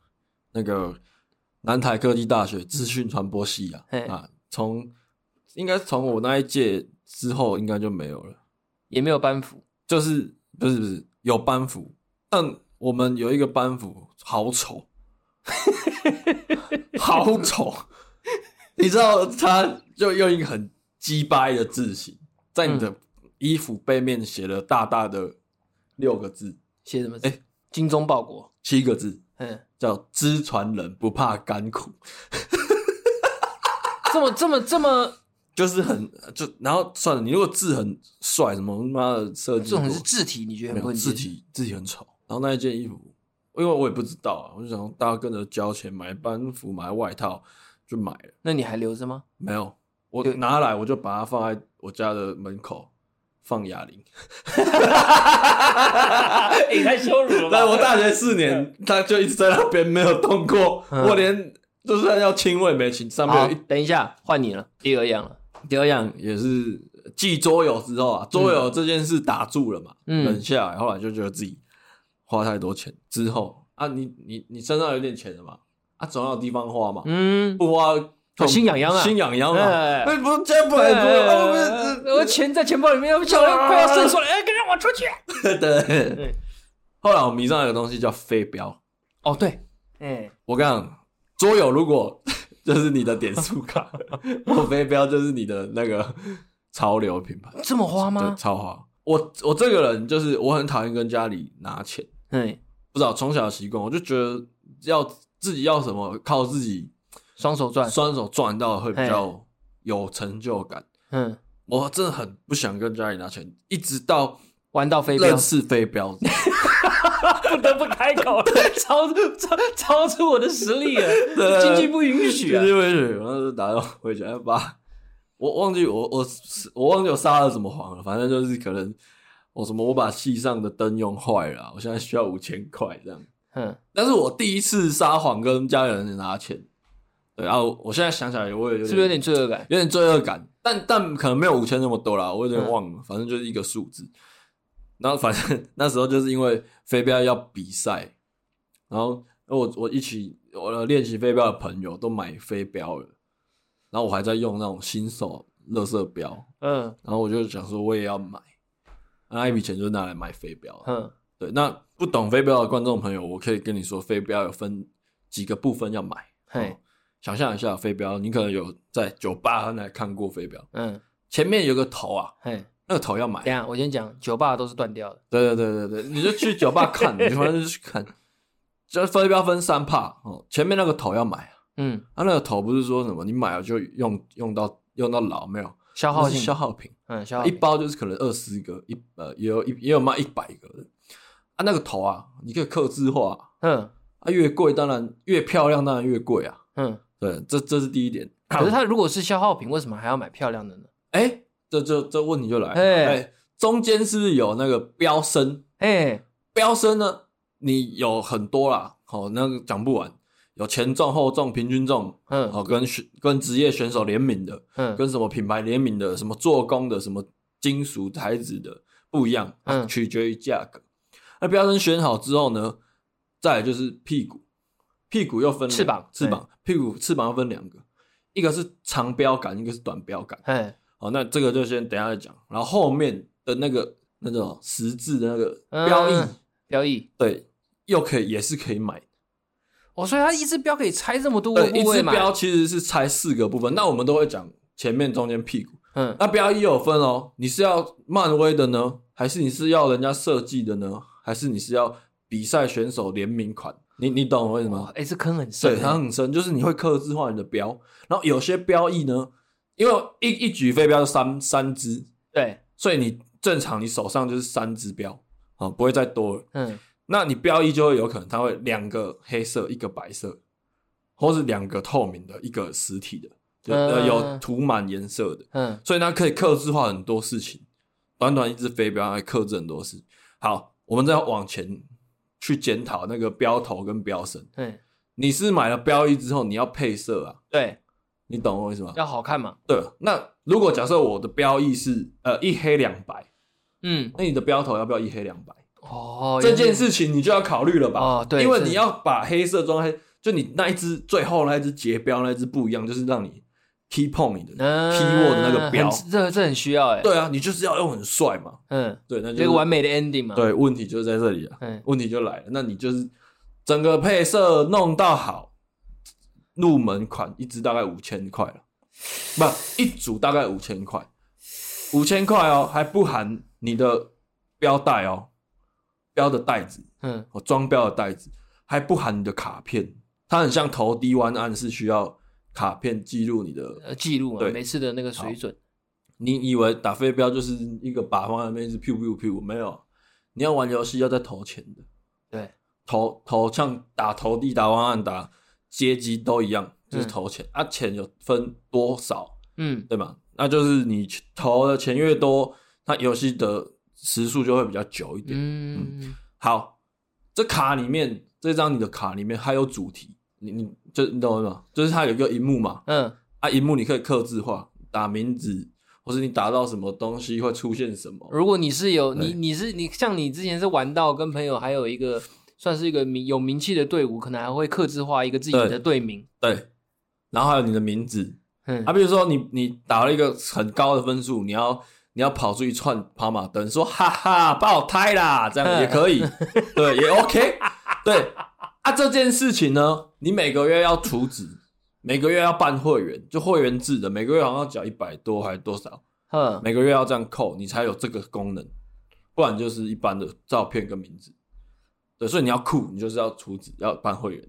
那个南台科技大学资讯传播系啊，嘿啊，从应该是从我那一届之后，应该就没有了，也没有班服，就是不是不是有班服，但我们有一个班服好丑，好丑，你知道他就用一个很鸡掰的字形，在你的衣服背面写了大大的六个字，写什么字？哎。精忠报国。七个字，嗯，叫知传人不怕甘苦，这么这么这么，就是很就然后算了，你如果字很帅，什么妈的设计，这种是字体，你觉得很字体字体很丑。然后那一件衣服，因为我也不知道啊，我就想大家跟着交钱买班服买外套就买了。那你还留着吗？没有，我拿来我就把它放在我家的门口。放哑铃，你太羞辱了。但我大学四年，他就一直在那边没有动过，我连就算要亲我也没亲。上面等一下换你了，第二样了。第二样也是继桌游之后啊，桌游这件事打住了嘛，冷下来，后来就觉得自己花太多钱之后啊，你你你身上有点钱了嘛，啊，总要有地方花嘛。嗯，不花心痒痒啊，心痒痒嘛。不不，这样不来不，我钱在钱包里面，要钱快要伸出来，哎，跟让我出去。对。后来我迷上一个东西叫飞镖。哦，对，哎，我跟你讲，桌游如果 就是你的点数卡，我飞镖就是你的那个潮流品牌。这么花吗？超花。我我这个人就是我很讨厌跟家里拿钱。嗯，不知道从小的习惯，我就觉得要自己要什么靠自己双手赚，双手赚到会比较有成就感。嗯，我真的很不想跟家里拿钱，一直到玩到飞镖，是飞镖，不得不开口，超超超出我的实力了，经济不允许啊，经济不允许，然后就打电话回家，爸，我忘记我我我忘记我杀了什么谎了，反正就是可能。我什么？我把系上的灯用坏了，我现在需要五千块这样。嗯，但是我第一次撒谎跟家里人拿钱，对，然后我现在想起来，我也有点是不是有点罪恶感？有点罪恶感，但但可能没有五千那么多啦，我有点忘了，嗯、反正就是一个数字。然后反正 那时候就是因为飞镖要比赛，然后我我一起我的练习飞镖的朋友都买飞镖了，然后我还在用那种新手乐色镖，嗯，然后我就想说我也要买。那一笔钱就是拿来买飞镖。嗯，对。那不懂飞镖的观众朋友，我可以跟你说，飞镖有分几个部分要买。嘿、嗯，想象一下，飞镖，你可能有在酒吧那看过飞镖。嗯，前面有个头啊，嘿，那个头要买。等下，我先讲，酒吧都是断掉的。对对对对对，你就去酒吧看，你反正就去看。就飞镖分三 part 哦，前面那个头要买啊。嗯，它那个头不是说什么你买了就用用到用到老没有？消耗性消耗品，嗯，一包就是可能二十个，一呃也有一也有卖一百个的啊。那个头啊，你可以刻字化，嗯，啊越贵当然越漂亮，当然越贵啊，嗯，对，这这是第一点。可是它如果是消耗品，为什么还要买漂亮的呢？哎，这这这问题就来了，哎，中间是不是有那个飙升？哎，飙升呢，你有很多啦，好，那个讲不完。有前重、后重、平均重，嗯，哦，跟选跟职业选手联名的，嗯，跟什么品牌联名的，什么做工的，什么金属材质的不一样，嗯，取决于价格。那标身选好之后呢，再来就是屁股，屁股又分翅膀，翅膀，屁股翅膀又分两个，一个是长标杆，一个是短标杆，哎，好，那这个就先等一下再讲。然后后面的那个那种十字的那个标翼，标翼，对，又可以也是可以买。哦，所以它一支标可以拆这么多个部位。一支标其实是拆四个部分，那我们都会讲前面、中间、屁股。嗯，那标也有分哦，你是要漫威的呢，还是你是要人家设计的呢，还是你是要比赛选手联名款？你你懂我为什么？哎，这坑很深。对，它很深，就是你会刻字化你的标，然后有些标翼呢，因为一一举飞镖是三三支，对，所以你正常你手上就是三只标啊，不会再多了。嗯。那你标一就会有可能，它会两个黑色，一个白色，或是两个透明的，一个实体的，就呃有涂满颜色的，嗯，所以它可以克制化很多事情。短短一支飞镖还克制很多事。好，我们再往前去检讨那个标头跟标身。对，你是买了标一之后，你要配色啊？对，你懂我意思吗？要好看嘛？对。那如果假设我的标一是呃一黑两白，嗯，那你的标头要不要一黑两白？哦，这件事情你就要考虑了吧？哦，对，因为你要把黑色装黑，就你那一只最后那一只结标那一只不一样，就是让你 key point 你的 keyword 的那个标，这这很需要哎。对啊，你就是要用很帅嘛。嗯，对，那就个完美的 ending 嘛。对，问题就在这里了。嗯，问题就来了，那你就是整个配色弄到好，入门款一支大概五千块了，不，一组大概五千块，五千块哦，还不含你的标带哦。标的袋子，嗯，我装标的袋子还不含你的卡片，它很像投 D1 案，是需要卡片记录你的呃记录，对，每次的那个水准。你以为打飞镖就是一个靶放在那边是 pew pew pew 没有？你要玩游戏要再投钱的，对，投投像打投递、打弯案、打街机都一样，就是投钱、嗯、啊，钱有分多少，嗯，对吗？那就是你投的钱越多，它游戏的。时速就会比较久一点。嗯，嗯，好，这卡里面这张你的卡里面还有主题，你你就你懂吗？就是它有一个荧幕嘛，嗯，啊，荧幕你可以刻字化，打名字，或是你打到什么东西会出现什么。如果你是有你你是你像你之前是玩到跟朋友还有一个算是一个名有名气的队伍，可能还会刻字化一个自己的队名。对，对，然后还有你的名字。嗯，啊，比如说你你打了一个很高的分数，你要你要跑出一串跑马灯，说哈哈爆胎啦，这样也可以，对，也 OK。对啊，这件事情呢，你每个月要储值，每个月要办会员，就会员制的，每个月好像要缴一百多还是多少？嗯，每个月要这样扣，你才有这个功能，不然就是一般的照片跟名字。对，所以你要酷，你就是要储值，要办会员。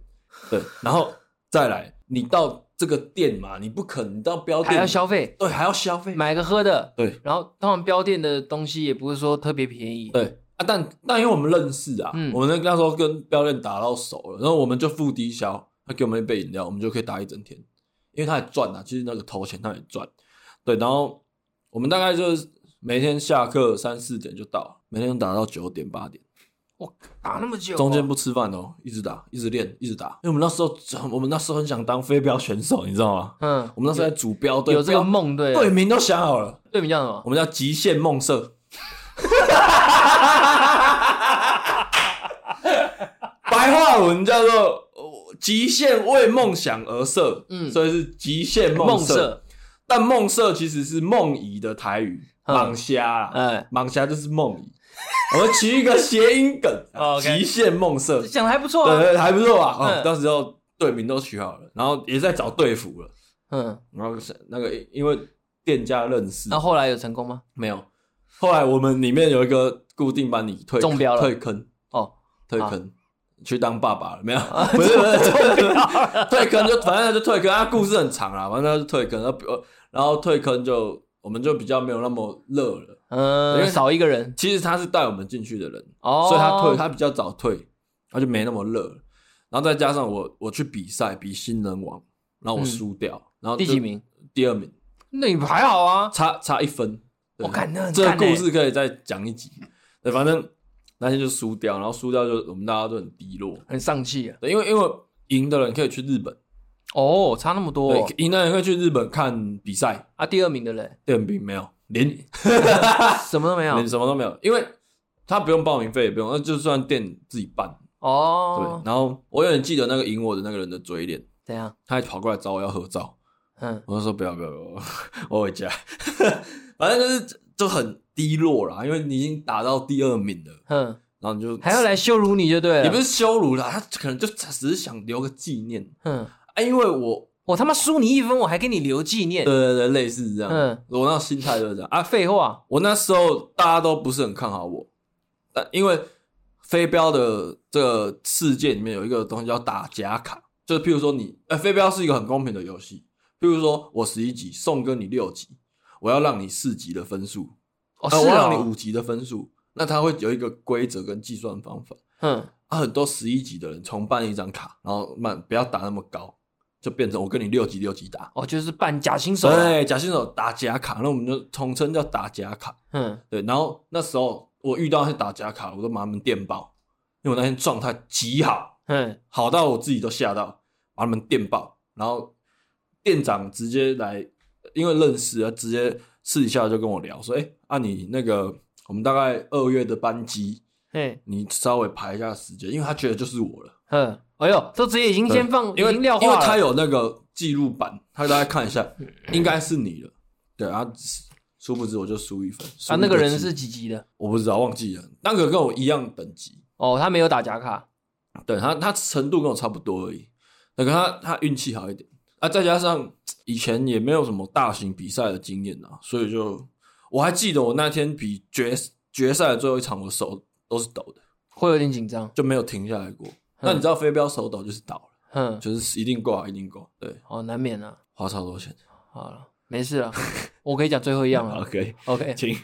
对，然后再来，你到这个店嘛，你不可能到标店还要消费，对，还要消费，买个喝的。对，然后当然标店的东西也不是说特别便宜。对啊，但但因为我们认识啊，嗯、我们那那时候跟标店打到熟了，然后我们就付低消，他给我们一杯饮料，我们就可以打一整天，因为他也赚啊，其实那个投钱他也赚。对，然后。我们大概就是每天下课三四点就到，每天打到九点八点，哇，打那么久，中间不吃饭哦，一直打，一直练，一直打。因为我们那时候，我们那时候很想当飞镖选手，你知道吗？嗯，我们那时候在组标队，有这个梦，对，队名都想好了，队名叫什么？我们叫极限梦社，白话文叫做极限为梦想而设，嗯，所以是极限梦社。但梦社其实是梦遗的台语，蟒虾啊，哎，蟒虾就是梦遗。我们取一个谐音梗，极限梦社，讲的还不错，对对，还不错啊。哦，到时候队名都取好了，然后也在找队服了，嗯，然后是那个因为店家认识，那后来有成功吗？没有，后来我们里面有一个固定班，你退中标了，退坑。哦，退坑。去当爸爸了没有？不是不是，退坑就反正就退坑，他故事很长啊，反正他就退坑，然后退坑就，我们就比较没有那么热了，嗯，因为少一个人。其实他是带我们进去的人，哦，所以他退，他比较早退，他就没那么热。然后再加上我，我去比赛比新人王，然后我输掉，嗯、然后第几名？第二名。那你还好啊，差差一分。我感那这个故事可以再讲一集。对，反正那天就输掉，然后输掉就我们大家都很低落，很丧气啊。对，因为因为赢的人可以去日本。哦，差那么多。对，赢的人可以去日本看比赛啊。第二名的人，第二名没有，连 什么都没有，连什么都没有，因为他不用报名费，也不用，那就算店自己办。哦，对。然后我有点记得那个赢我的那个人的嘴脸，怎样？他还跑过来找我要合照。嗯，我就说不要不要不要，我回家。反正就是就很低落啦，因为你已经打到第二名了。嗯，然后你就还要来羞辱你就对了，也不是羞辱啦，他可能就只是想留个纪念。嗯。啊，因为我我他妈输你一分，我还给你留纪念。对对对，类似这样。嗯，我那心态就是这样啊。废话，我那时候大家都不是很看好我，但因为飞镖的这个世界里面有一个东西叫打假卡，就是譬如说你，呃，飞镖是一个很公平的游戏。譬如说我十一级，送哥你六级，我要让你四级的分数，哦，是哦，我要让你五级的分数，那它会有一个规则跟计算方法。嗯，啊，很多十一级的人重办一张卡，然后慢不要打那么高。就变成我跟你六级六级打哦，就是扮假新手，对，假新手打假卡，那我们就统称叫打假卡。嗯，对。然后那时候我遇到那些打假卡，我都把他们电爆，因为我那天状态极好，嗯，好到我自己都吓到，把他们电爆。然后店长直接来，因为认识啊，直接私底下就跟我聊说：“哎、欸，啊你那个我们大概二月的班机，嘿，你稍微排一下时间，因为他觉得就是我了。”嗯。哎呦，这直接已经先放，因为因为他有那个记录板，他大家看一下，应该是你了。对啊，殊不知我就输一分。啊，那个人是几级的？我不知道，忘记了。那个跟我一样等级。哦，他没有打假卡。对他，他程度跟我差不多而已。那个他，他运气好一点啊，再加上以前也没有什么大型比赛的经验啊，所以就我还记得我那天比决决赛的最后一场，我手都是抖的，会有点紧张，就没有停下来过。那你知道飞镖手抖就是倒了，嗯，就是一定挂，一定挂，对，哦，难免啊，花超多钱，好了，没事了，我可以讲最后一样了，OK，OK，请。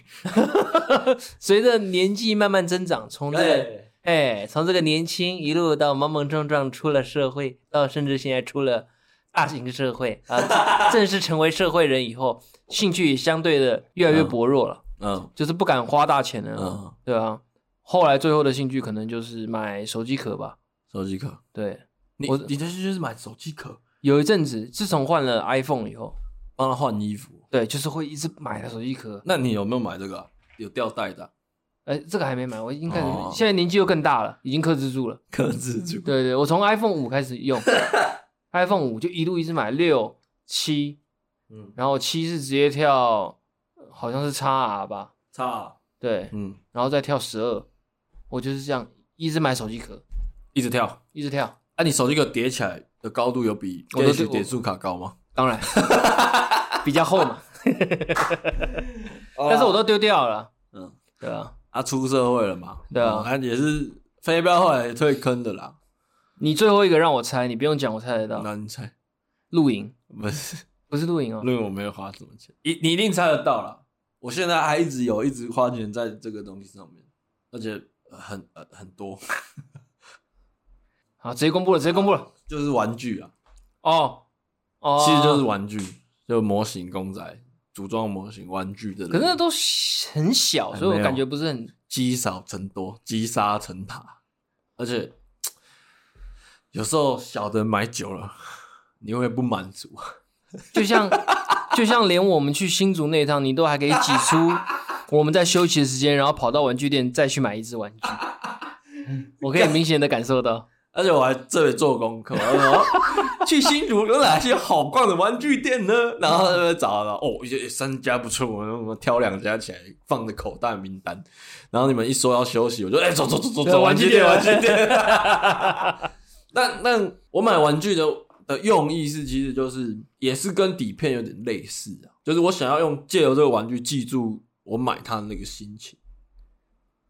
随着年纪慢慢增长，从这个，哎，从这个年轻一路到莽莽撞撞出了社会，到甚至现在出了大型社会啊，正式成为社会人以后，兴趣也相对的越来越薄弱了，嗯，就是不敢花大钱了，嗯，对啊，后来最后的兴趣可能就是买手机壳吧。手机壳，对，你我你的是就是买手机壳。有一阵子，自从换了 iPhone 以后，帮他换衣服，对，就是会一直买他手机壳。那你有没有买这个、啊、有吊带的、啊？哎，这个还没买，我已经开始，哦、现在年纪又更大了，已经克制住了。克制住。对对，我从 iPhone 五开始用，iPhone 五就一路一直买六七，嗯，然后七是直接跳，好像是 XR 吧，XR，对，嗯，然后再跳十二，我就是这样一直买手机壳，一直跳，一直跳。啊，你手机壳叠起来的高度有比点数卡高吗？当然，比较厚嘛。但是我都丢掉了。嗯，对啊。他出社会了嘛？对啊，他也是飞镖后来退坑的啦。你最后一个让我猜，你不用讲，我猜得到。那你猜？露营？不是，不是露营哦。露营我没有花什么钱，你你一定猜得到啦。我现在还一直有一直花钱在这个东西上面，而且很呃很多。好，直接公布了，直接公布了，就是玩具啊。哦哦，其实就是玩具，就模型公仔。组装模型玩具的，可是那都很小，所以我感觉不是很积少成多，积沙成塔，而且有时候小的买久了，你会不满足，就像就像连我们去新竹那一趟，你都还可以挤出我们在休息的时间，然后跑到玩具店再去买一只玩具，我可以明显的感受到。而且我还这里做功课，然后去新竹有哪些好逛的玩具店呢？然后在那找了哦，三家不错，我我挑两家起来放着口袋名单。然后你们一说要休息，我就哎、欸、走走走走走玩具店玩具店。但但我买玩具的的用意是，其实就是也是跟底片有点类似啊，就是我想要用借由这个玩具记住我买它的那个心情。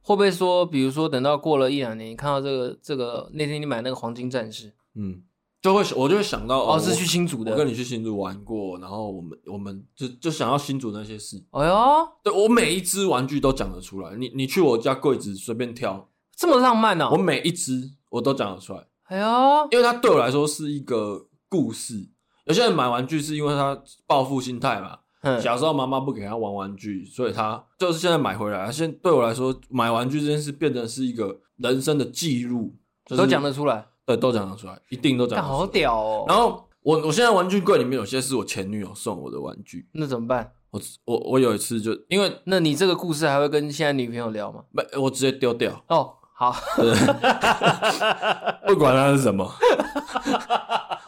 会不会说，比如说等到过了一两年，你看到这个这个那天你买那个黄金战士，嗯，就会我就会想到哦，是去新竹的，我跟你去新竹玩过，然后我们我们就就想要新竹那些事。哎呦，对我每一只玩具都讲得出来，你你去我家柜子随便挑，这么浪漫呢？我每一只我都讲得出来。哎呦，因为它对我来说是一个故事。有些人买玩具是因为他报复心态嘛。小时候妈妈不给他玩玩具，所以他就是现在买回来。现在对我来说，买玩具这件事变成是一个人生的记录，都讲得出来。对，都讲得出来，一定都讲得出来。好屌哦！然后我我现在玩具柜里面有些是我前女友送我的玩具，那怎么办？我我我有一次就因为，那你这个故事还会跟现在女朋友聊吗？没，我直接丢掉。哦，好，不管它是什么，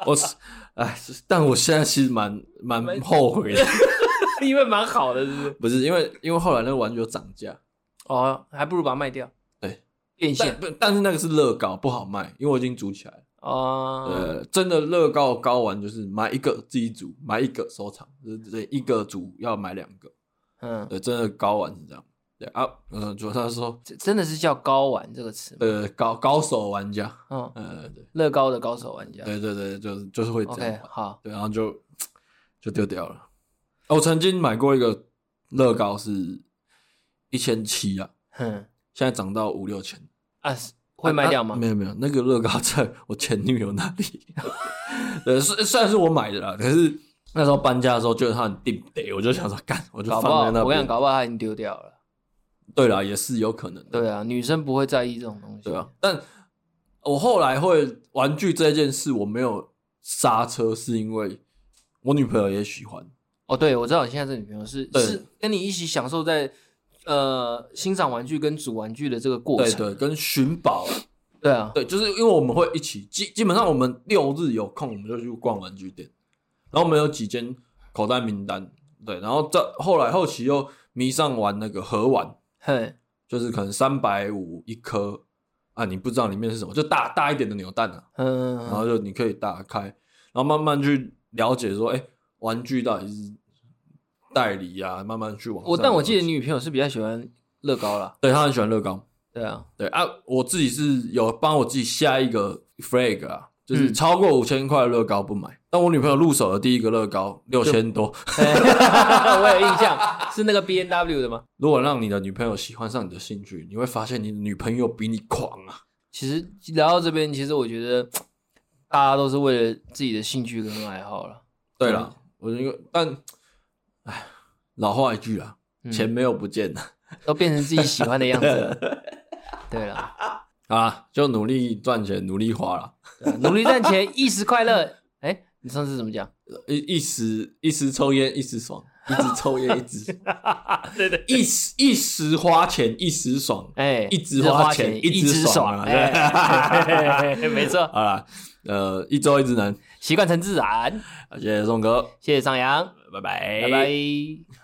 我哎，但我现在其实蛮蛮后悔的。因为蛮好的，是不是？不是，因为因为后来那个玩具有涨价，哦，还不如把它卖掉。对，变现。但但是那个是乐高，不好卖，因为我已经组起来了。哦，对，真的乐高高玩就是买一个自己组，买一个收藏，就是一个组要买两个。嗯，对，真的高玩是这样。对啊，嗯，主要他说，真的是叫高玩这个词。呃，高高手玩家。嗯，呃，对，乐高的高手玩家。对对对，就是就是会这样。好。对，然后就就丢掉了。我曾经买过一个乐高，是一千七啊，哼，现在涨到五六千啊，会卖掉吗？啊啊、没有没有，那个乐高在我前女友那里，呃，虽虽然是我买的啦，可是那时候搬家的时候觉得它很顶得，我就想说干，我就放在那。我跟你讲，搞不好它已经丢掉了。对啦，也是有可能的。对啊，女生不会在意这种东西。对啊，但我后来会玩具这件事，我没有刹车，是因为我女朋友也喜欢。哦，对，我知道你现在这女朋友是是跟你一起享受在呃欣赏玩具跟组玩具的这个过程，对对，跟寻宝，对啊，对，就是因为我们会一起基基本上我们六日有空我们就去逛玩具店，然后我们有几间口袋名单，对，然后这后来后期又迷上玩那个盒玩，嘿，就是可能三百五一颗啊，你不知道里面是什么，就大大一点的扭蛋啊，嗯，然后就你可以打开，然后慢慢去了解说，哎，玩具到底是。代理啊，慢慢去玩。我但我记得你女朋友是比较喜欢乐高啦，对，她很喜欢乐高。对啊，对啊，我自己是有帮我自己下一个 flag 啊，就是超过五千块的乐高不买。但我女朋友入手的第一个乐高六千多，我有印象，是那个 B N W 的吗？如果让你的女朋友喜欢上你的兴趣，你会发现你的女朋友比你狂啊。其实聊到这边，其实我觉得大家都是为了自己的兴趣跟爱好了。对了，我因为，但，哎，老话一句啊，钱没有不见的，都变成自己喜欢的样子了。对了，啊，就努力赚钱，努力花了，努力赚钱一时快乐。哎，你上次怎么讲？一一时一时抽烟一时爽，一直抽烟一直。对对，一时一时花钱一时爽，哎，一直花钱一直爽啊。没错，好了，呃，一周一直能。习惯成自然。谢谢宋哥，谢谢尚阳，拜拜，拜拜。